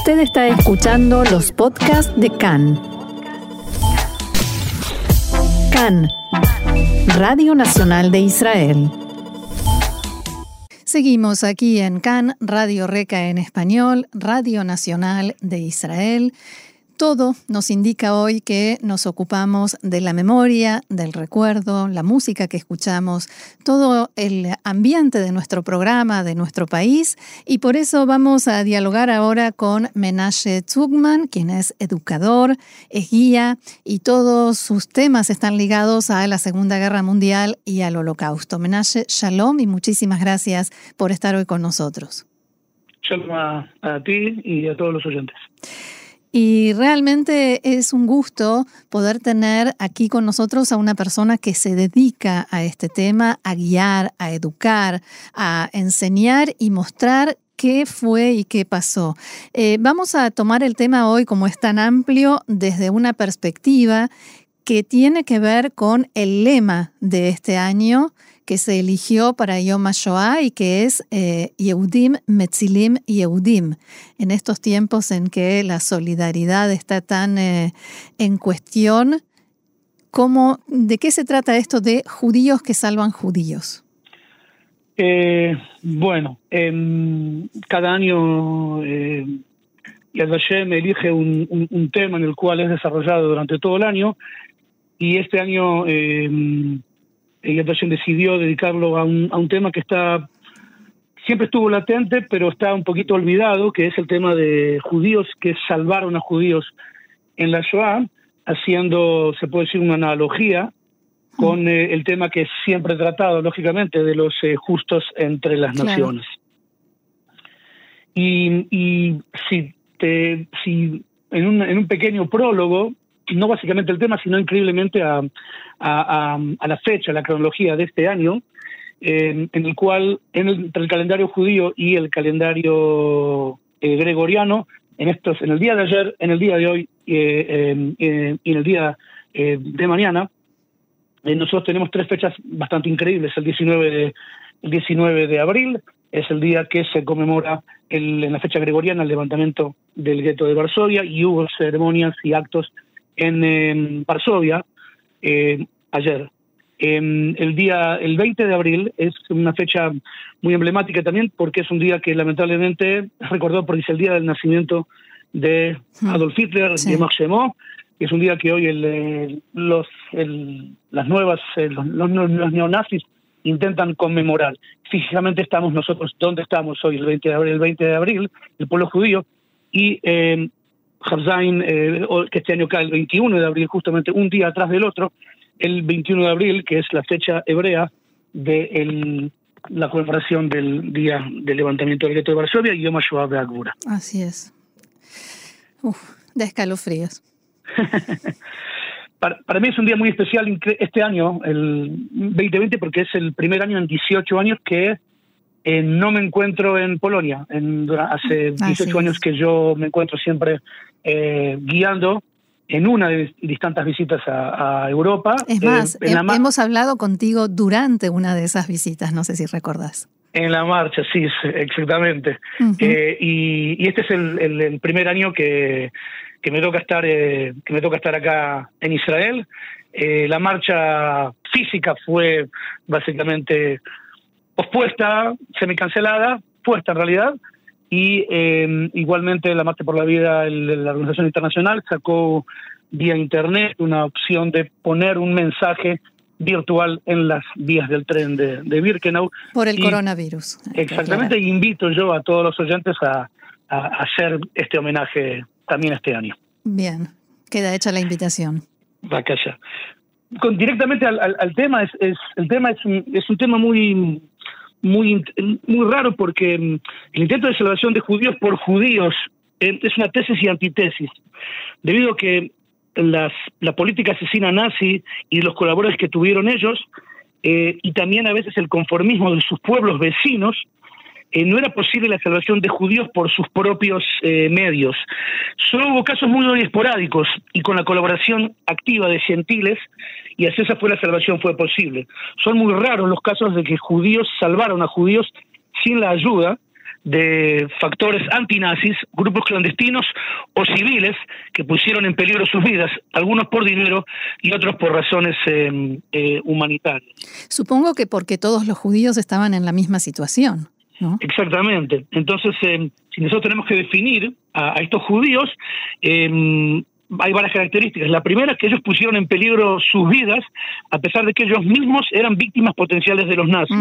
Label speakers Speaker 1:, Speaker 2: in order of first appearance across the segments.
Speaker 1: Usted está escuchando los podcasts de CAN. CAN, Radio Nacional de Israel. Seguimos aquí en CAN, Radio Reca en español, Radio Nacional de Israel. Todo nos indica hoy que nos ocupamos de la memoria, del recuerdo, la música que escuchamos, todo el ambiente de nuestro programa, de nuestro país. Y por eso vamos a dialogar ahora con Menashe Zugman, quien es educador, es guía y todos sus temas están ligados a la Segunda Guerra Mundial y al Holocausto. Menashe, shalom y muchísimas gracias por estar hoy con nosotros.
Speaker 2: Shalom a, ti y a todos los oyentes.
Speaker 1: Y realmente es un gusto poder tener aquí con nosotros a una persona que se dedica a este tema, a guiar, a educar, a enseñar y mostrar qué fue y qué pasó. Eh, vamos a tomar el tema hoy como es tan amplio desde una perspectiva que tiene que ver con el lema de este año, que se eligió para Yom HaShoah y que es eh, Yehudim Metzilim Yehudim. En estos tiempos en que la solidaridad está tan eh, en cuestión, ¿cómo, ¿de qué se trata esto de judíos que salvan judíos?
Speaker 2: Eh, bueno, em, cada año eh, Yad Vashem elige un, tema en el cual es desarrollado durante todo el año y este año em, y decidió dedicarlo a un, a un tema que está siempre estuvo latente, pero está un poquito olvidado, que es el tema de judíos que salvaron a judíos en la Shoah, haciendo, se puede decir, una analogía con eh, el tema que siempre he tratado, lógicamente, de los eh, justos entre las naciones. Y, y si, te, si en, un, en un pequeño prólogo no básicamente el tema, sino increíblemente a, a, a, la fecha, a la cronología de este año, en el cual entre el calendario judío y el calendario eh, gregoriano, en estos, en el día de ayer, en el día de hoy eh, eh, y en el día de mañana, nosotros tenemos tres fechas bastante increíbles. El 19 de, el 19 de abril es el día que se conmemora el, en la fecha gregoriana el levantamiento del gueto de Varsovia y hubo ceremonias y actos en, Varsovia eh, ayer. el día, el 20 de abril es una fecha muy emblemática también porque es un día que lamentablemente recordó porque es el día del nacimiento de hmm. Adolf Hitler, de Max es un día que hoy el, los, las nuevas, los, los, neonazis intentan conmemorar. Físicamente estamos nosotros, ¿dónde estamos hoy? El 20 de abril, el 20 de abril, el pueblo judío, y eh, Habzain, eh, que este año cae el 21 de abril, justamente un día atrás del otro, el 21 de abril, que es la fecha hebrea de la conmemoración del día del levantamiento del gueto de Varsovia y Yom HaShoah de Agura.
Speaker 1: Así es. Uf, de escalofríos.
Speaker 2: para, para, mí es un día muy especial este año, el 2020, porque es el primer año en 18 años que eh, no me encuentro en Polonia. En, hace 18 años que yo me encuentro siempre eh, guiando en una de mis tantas visitas a, Europa.
Speaker 1: Es más, hemos hablado contigo durante una de esas visitas, no sé si recordás.
Speaker 2: En la marcha, sí, exactamente. Eh, y, este es el, primer año que, que me toca estar que me toca estar acá en Israel. la marcha física fue básicamente pospuesta, semicancelada, puesta en realidad, y em, igualmente la Marcha por la Vida, la Organización Internacional, sacó vía Internet una opción de poner un mensaje virtual en las vías del tren de, de Birkenau.
Speaker 1: Por el coronavirus.
Speaker 2: Exactamente, y invito yo a todos los oyentes a, hacer este homenaje también este año.
Speaker 1: Bien, queda hecha la invitación.
Speaker 2: Vacaya. Con, directamente al, al, tema, es, es, el tema es es un tema muy muy, muy raro porque mm, el intento de salvación de judíos por judíos eh, es una tesis y antitesis, debido a que las, la política asesina nazi y los colaboradores que tuvieron ellos, eh, y también a veces el conformismo de sus pueblos vecinos, eh, no era posible la salvación de judíos por sus propios eh, medios. Solo hubo casos muy esporádicos y con la colaboración activa de gentiles, y así esa fue la salvación fue posible. Son muy raros los casos de que judíos salvaron a judíos sin la ayuda de factores antinazis, grupos clandestinos o civiles que pusieron en peligro sus vidas, algunos por dinero y otros por razones eh, humanitarias.
Speaker 1: Supongo que porque todos los judíos estaban en la misma situación. ¿No?
Speaker 2: Exactamente. Entonces, eh, si nosotros tenemos que definir a, estos judíos, hay varias características. La primera es que ellos pusieron en peligro sus vidas, a pesar de que ellos mismos eran víctimas potenciales de los nazis.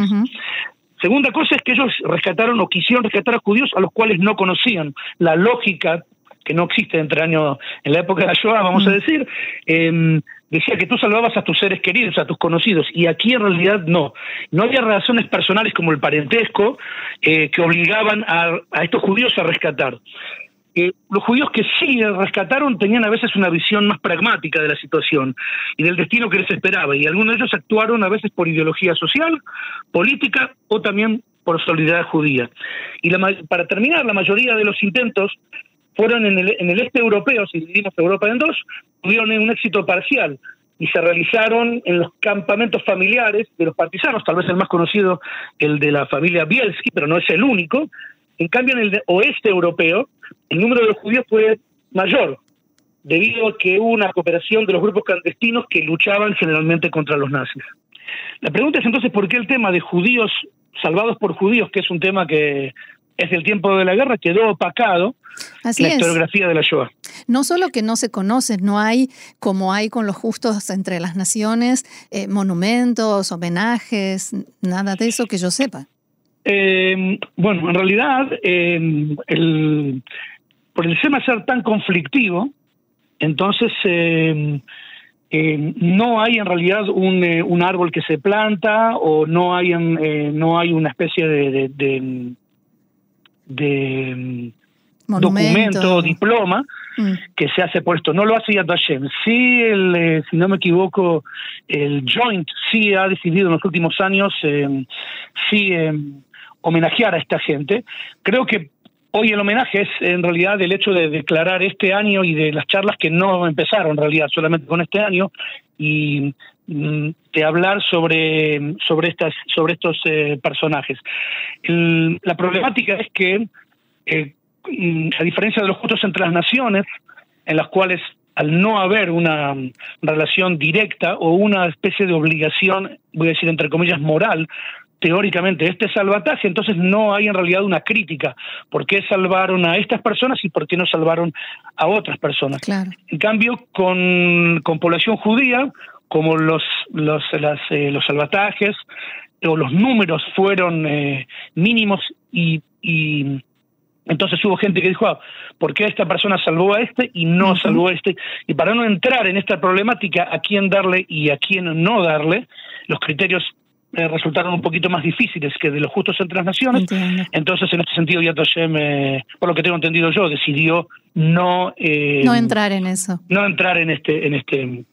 Speaker 2: Segunda cosa es que ellos rescataron o quisieron rescatar a judíos a los cuales no conocían. La lógica, que no existe entre años, en la época de la Shoah, vamos a decir, em, decía que tú salvabas a tus seres queridos, a tus conocidos, y aquí en realidad no. No había relaciones personales como el parentesco eh, que obligaban a, a estos judíos a rescatar los judíos que sí rescataron tenían a veces una visión más pragmática de la situación y del destino que les esperaba, y algunos de ellos actuaron a veces por ideología social, política o también por solidaridad judía. Y para terminar, la mayoría de los intentos fueron en el, en el este europeo, si dividimos Europa en dos, tuvieron un éxito parcial y se realizaron en los campamentos familiares de los partisanos, tal vez el más conocido, el de la familia Bielski, pero no es el único, en cambio, en el oeste europeo, el número de los judíos fue mayor, debido a que hubo una cooperación de los grupos clandestinos que luchaban generalmente contra los nazis. La pregunta es entonces por qué el tema de judíos salvados por judíos, que es un tema que es del tiempo de la guerra, quedó opacado la historiografía de la Shoah.
Speaker 1: No solo que no se conocen, no hay, como hay con los justos entre las naciones, eh, monumentos, homenajes, nada de eso que yo sepa.
Speaker 2: Eh, bueno, en realidad, eh, el, por el tema ser tan conflictivo, entonces eh, eh, no hay en realidad un, un, árbol que se planta o no hay, no hay una especie de, de, de, documento, diploma mm. que se hace por esto. No lo hace Yad Vashem. Sí, el, si no me equivoco, el Joint sí ha decidido en los últimos años, sí homenajear a esta gente. Creo que hoy el homenaje es en realidad el hecho de declarar este año y de las charlas que no empezaron en realidad solamente con este año y de hablar sobre sobre estas sobre estos eh, personajes. la problemática es que eh, mm, a diferencia de los justos entre las naciones, en las cuales al no haber una relación directa o una especie de obligación, voy a decir entre comillas, moral teóricamente este salvataje, entonces no hay en realidad una crítica. ¿Por qué salvaron a estas personas y por qué no salvaron a otras personas? En cambio, con, con población judía, como los, los, eh, los salvatajes o los números fueron eh, mínimos y, y entonces hubo gente que dijo, ah, ¿por qué esta persona salvó a este y no salvó a este? Y para no entrar en esta problemática, a quién darle y a quién no darle, los criterios eh, resultaron un poquito más difíciles que de los justos entre las naciones. Entonces, en este sentido, Yad Hashem, eh, por lo que tengo entendido yo, decidió no...
Speaker 1: Eh, no entrar en eso.
Speaker 2: No entrar en este... En este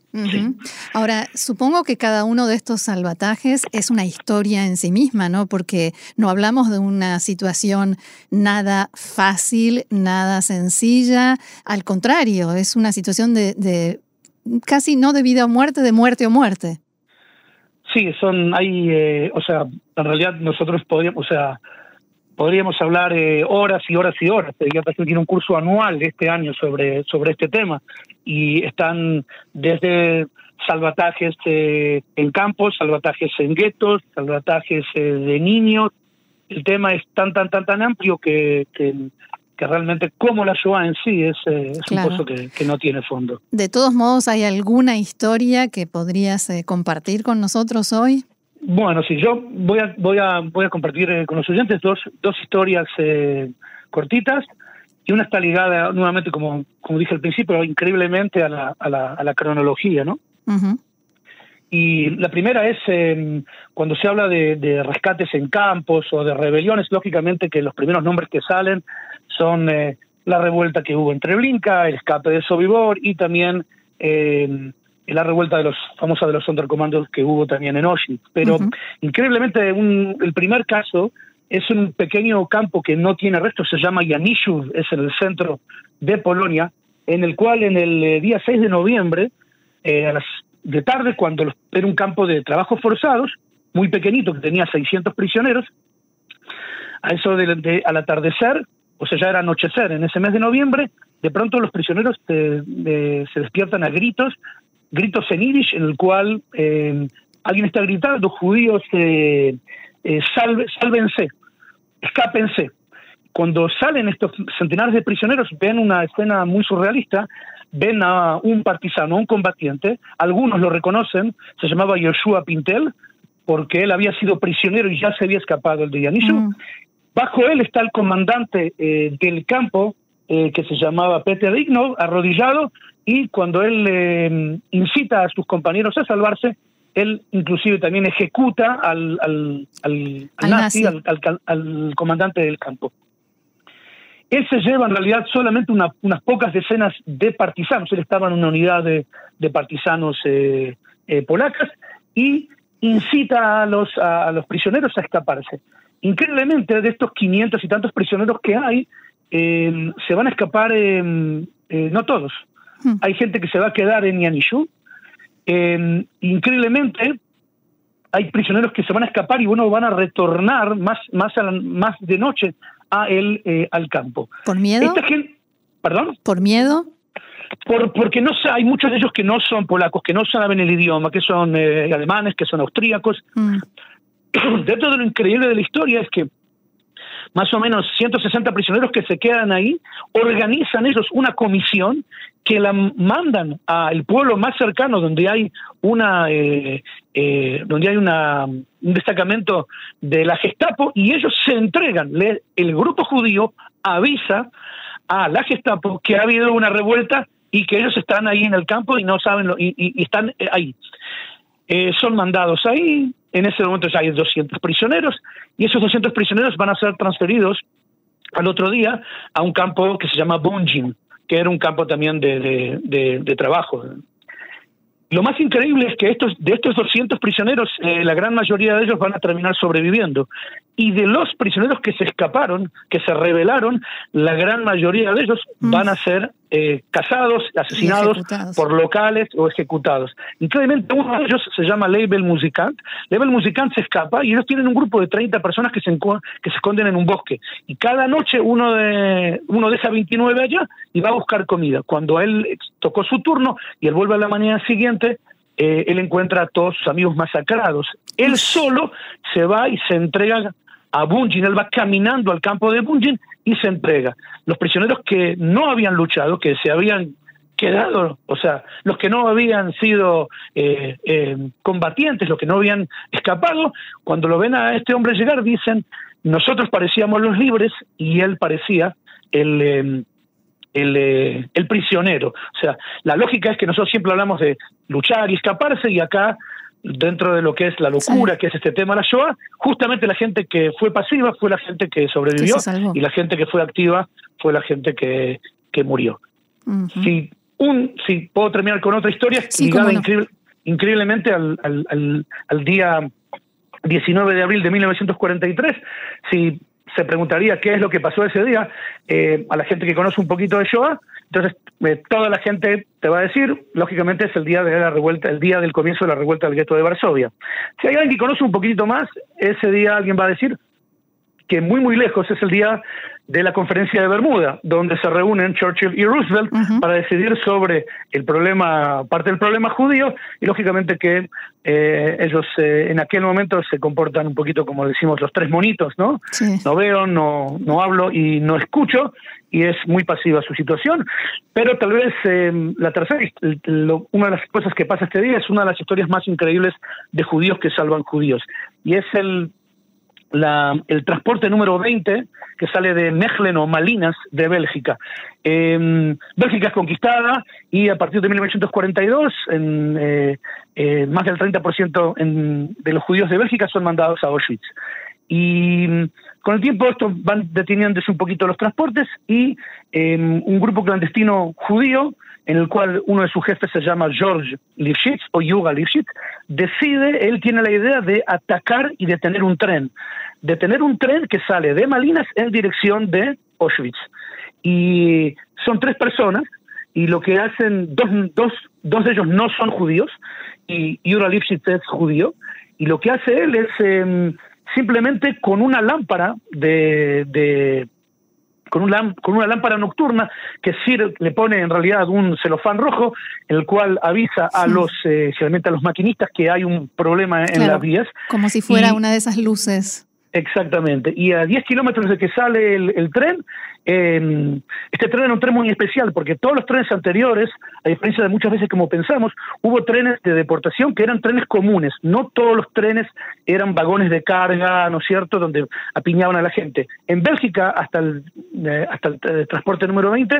Speaker 1: Ahora, supongo que cada uno de estos salvatajes es una historia en sí misma, ¿no? Porque no hablamos de una situación nada fácil, nada sencilla. Al contrario, es una situación de, de casi no de vida o muerte, de muerte o muerte.
Speaker 2: Sí, son, hay, eh, o sea, en realidad nosotros podríamos, o sea, podríamos hablar eh, horas y horas y horas. Ya tiene un curso anual este año sobre, sobre este tema y están desde salvatajes eh, en campos, salvatajes en guetos, salvatajes de niños. El tema es tan, tan, tan, tan amplio que, que que realmente como la Shoah en sí es, eh, un pozo que, no tiene fondo.
Speaker 1: De todos modos, ¿hay alguna historia que podrías eh, compartir con nosotros hoy?
Speaker 2: Bueno, sí, yo voy a, voy a, voy a compartir eh, con los oyentes dos, dos historias cortitas y una está ligada nuevamente, como, como dije al principio, increíblemente a la, a la, a la cronología, ¿no? Y la primera es em, cuando se habla de, de, rescates en campos o de rebeliones, lógicamente que los primeros nombres que salen son eh, la revuelta que hubo entre Blinka, el escape de Sobibor y también eh, la revuelta de los famosa de los Sonderkommandos que hubo también en Auschwitz. Pero increíblemente el primer caso es un pequeño campo que no tiene restos, se llama Yanishu, es en el centro de Polonia, en el cual en el eh, día 6 de noviembre, a las de tarde, cuando era un campo de trabajos forzados, muy pequeñito, que tenía 600 prisioneros, a eso de, al atardecer, o sea, ya era anochecer, en ese mes de noviembre, de pronto los prisioneros se despiertan a gritos, gritos en irish, en el cual eh, alguien está gritando, judíos, eh, eh, salve, sálvense, escápense. Cuando salen estos centenares de prisioneros, ven una escena muy surrealista, ven a un partisano, un combatiente, algunos lo reconocen, se llamaba Yoshua Pintel, porque él había sido prisionero y ya se había escapado el de Yanishu. Mm. Bajo él está el comandante eh, del campo, eh, que se llamaba Peter Digno, arrodillado, y cuando él eh, incita a sus compañeros a salvarse, él inclusive también ejecuta al, al, al, nazi, al, comandante del campo. Él se lleva en realidad solamente unas pocas decenas de partisanos, él estaba en una unidad de, de partisanos polacas, y incita a los, a, los prisioneros a escaparse. Increíblemente, de estos 500 y tantos prisioneros que hay, eh, se van a escapar, eh, no todos. Hmm. Hay gente que se va a quedar en Yanishu. Eh, increíblemente, hay prisioneros que se van a escapar y bueno, van a retornar más, más, más de noche a el, al campo.
Speaker 1: ¿Por miedo?
Speaker 2: ¿Perdón?
Speaker 1: ¿Por miedo?
Speaker 2: por, porque no hay muchos de ellos que no son polacos, que no saben el idioma, que son eh, alemanes, que son austríacos. Mm. Dentro de lo increíble de la historia es que más o menos 160 prisioneros que se quedan ahí, organizan ellos una comisión que la mandan al pueblo más cercano donde hay una eh, eh, donde hay una un destacamento de la Gestapo y ellos se entregan el grupo judío avisa a la Gestapo que ha habido una revuelta y que ellos están ahí en el campo y no saben, lo, y, están ahí. Eh, son mandados ahí, en ese momento ya hay 200 prisioneros, y esos 200 prisioneros van a ser transferidos al otro día a un campo que se llama Bunjin, que era un campo también de, de, trabajo, lo más increíble es que estos, de estos 200 prisioneros, eh, la gran mayoría de ellos van a terminar sobreviviendo. Y de los prisioneros que se escaparon, que se rebelaron, la gran mayoría de ellos mm. van a ser eh, casados, asesinados por locales o ejecutados. Increíblemente uno de ellos se llama Label Musicant. Label Musicant se escapa y ellos tienen un grupo de 30 personas que se, que se esconden en un bosque. Y cada noche uno, de, uno deja 29 allá y va a buscar comida. Cuando él tocó su turno y él vuelve a la mañana siguiente, eh, él encuentra a todos sus amigos masacrados. Él solo se va y se entrega a Bunjin, él va caminando al campo de Bunjin y se entrega. Los prisioneros que no habían luchado, que se habían quedado, o sea, los que no habían sido eh, eh, combatientes, los que no habían escapado, cuando lo ven a este hombre llegar, dicen, nosotros parecíamos los libres y él parecía el, em, el, eh, el, prisionero. O sea, la lógica es que nosotros siempre hablamos de luchar y escaparse y acá dentro de lo que es la locura, que es este tema de la Shoah, justamente la gente que fue pasiva fue la gente que sobrevivió y la gente que fue activa fue la gente que, que murió. Si un, si puedo terminar con otra historia ligada increíblemente al, al, al, día 19 de abril de 1943, si se preguntaría qué es lo que pasó ese día, eh, a la gente que conoce un poquito de Shoah, entonces, eh, toda la gente te va a decir, lógicamente es el día de la revuelta, el día del comienzo de la revuelta del gueto de Varsovia. Si hay alguien que conoce un poquito más, ese día alguien va a decir que muy muy lejos es el día de la conferencia de Bermuda, donde se reúnen Churchill y Roosevelt para decidir sobre el problema, parte del problema judío, y lógicamente que eh, ellos eh, en aquel momento se comportan un poquito como decimos los tres monitos, ¿no? No veo, no, no hablo y no escucho, y es muy pasiva su situación, pero tal vez eh, la tercera, una de las cosas que pasa este día es una de las historias más increíbles de judíos que salvan judíos, y es el la, el transporte número 20 que sale de Mechelen o Malinas de Bélgica. Eh, Bélgica es conquistada y a partir de 1942 en, eh, eh, más del 30% en, de los judíos de Bélgica son mandados a Auschwitz. Y con el tiempo estos van deteniéndose un poquito los transportes y em, un grupo clandestino judío en el cual uno de sus jefes se llama George Lifshitz o Yuga Lifshitz, decide, él tiene la idea de atacar y detener un tren, detener un tren que sale de Malinas en dirección de Auschwitz. Y son tres personas y lo que hacen, dos, dos, dos de ellos no son judíos y Yuga Lifshitz es judío y lo que hace él es... Em, simplemente con una lámpara de, con, un con una lámpara nocturna que le pone en realidad un celofán rojo, el cual avisa a los, eh, a los maquinistas que hay un problema en las vías.
Speaker 1: Como si fuera una de esas luces.
Speaker 2: Exactamente. Y a 10 kilómetros de que sale el, tren, eh, este tren era un tren muy especial porque todos los trenes anteriores, a diferencia de muchas veces como pensamos, hubo trenes de deportación que eran trenes comunes. No todos los trenes eran vagones de carga, ¿no es cierto?, donde apiñaban a la gente. En Bélgica, hasta el, eh, hasta el, eh, transporte número 20,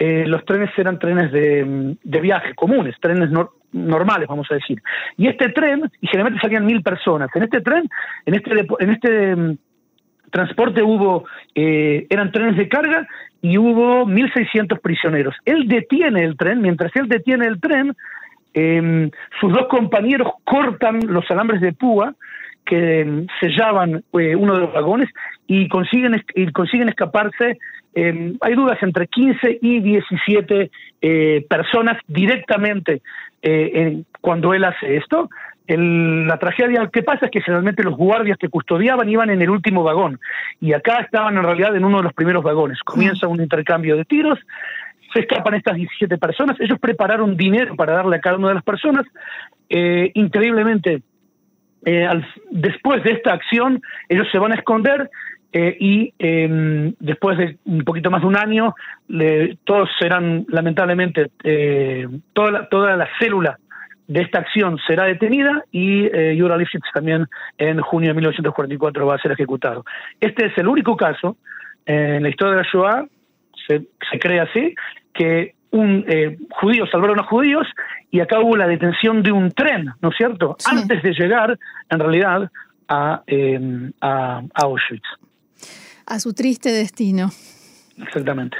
Speaker 2: eh, los trenes eran trenes de, viaje comunes, trenes no, normales, vamos a decir. Y este tren, y generalmente salían mil personas, en este tren, en este, en este mm, transporte hubo, eh, eran trenes de carga y hubo 1.600 prisioneros. Él detiene el tren, mientras él detiene el tren, em, sus dos compañeros cortan los alambres de púa que em, sellaban eh, uno de los vagones y consiguen, y consiguen escaparse em, hay dudas entre 15 y 17 eh, personas directamente eh, cuando él hace esto. la tragedia que pasa es que generalmente los guardias que custodiaban iban en el último vagón y acá estaban en realidad en uno de los primeros vagones. Comienza un intercambio de tiros, se escapan estas 17 personas, ellos prepararon dinero para darle a cada una de las personas. Eh, increíblemente, eh, después de esta acción, ellos se van a esconder eh, y em, después de un poquito más de un año, todos serán, lamentablemente, eh, toda, la, toda la célula de esta acción será detenida y eh, Yura Lifshitz también en junio de 1944 va a ser ejecutado. Este es el único caso en la historia de la Shoah, se, se cree así, que un eh, judío salvaron a judíos y acá hubo la detención de un tren, ¿no es cierto? Antes de llegar, en realidad, a, em, a Auschwitz
Speaker 1: a su triste destino.
Speaker 2: Exactamente.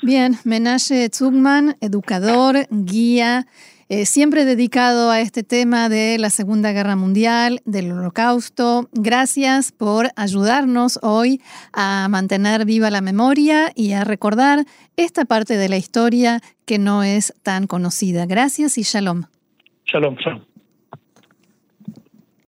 Speaker 1: Bien, Menashe Zugman, educador, guía, eh, siempre dedicado a este tema de la Segunda Guerra Mundial, del Holocausto. Gracias por ayudarnos hoy a mantener viva la memoria y a recordar esta parte de la historia que no es tan conocida. Gracias y shalom.
Speaker 2: Shalom, shalom.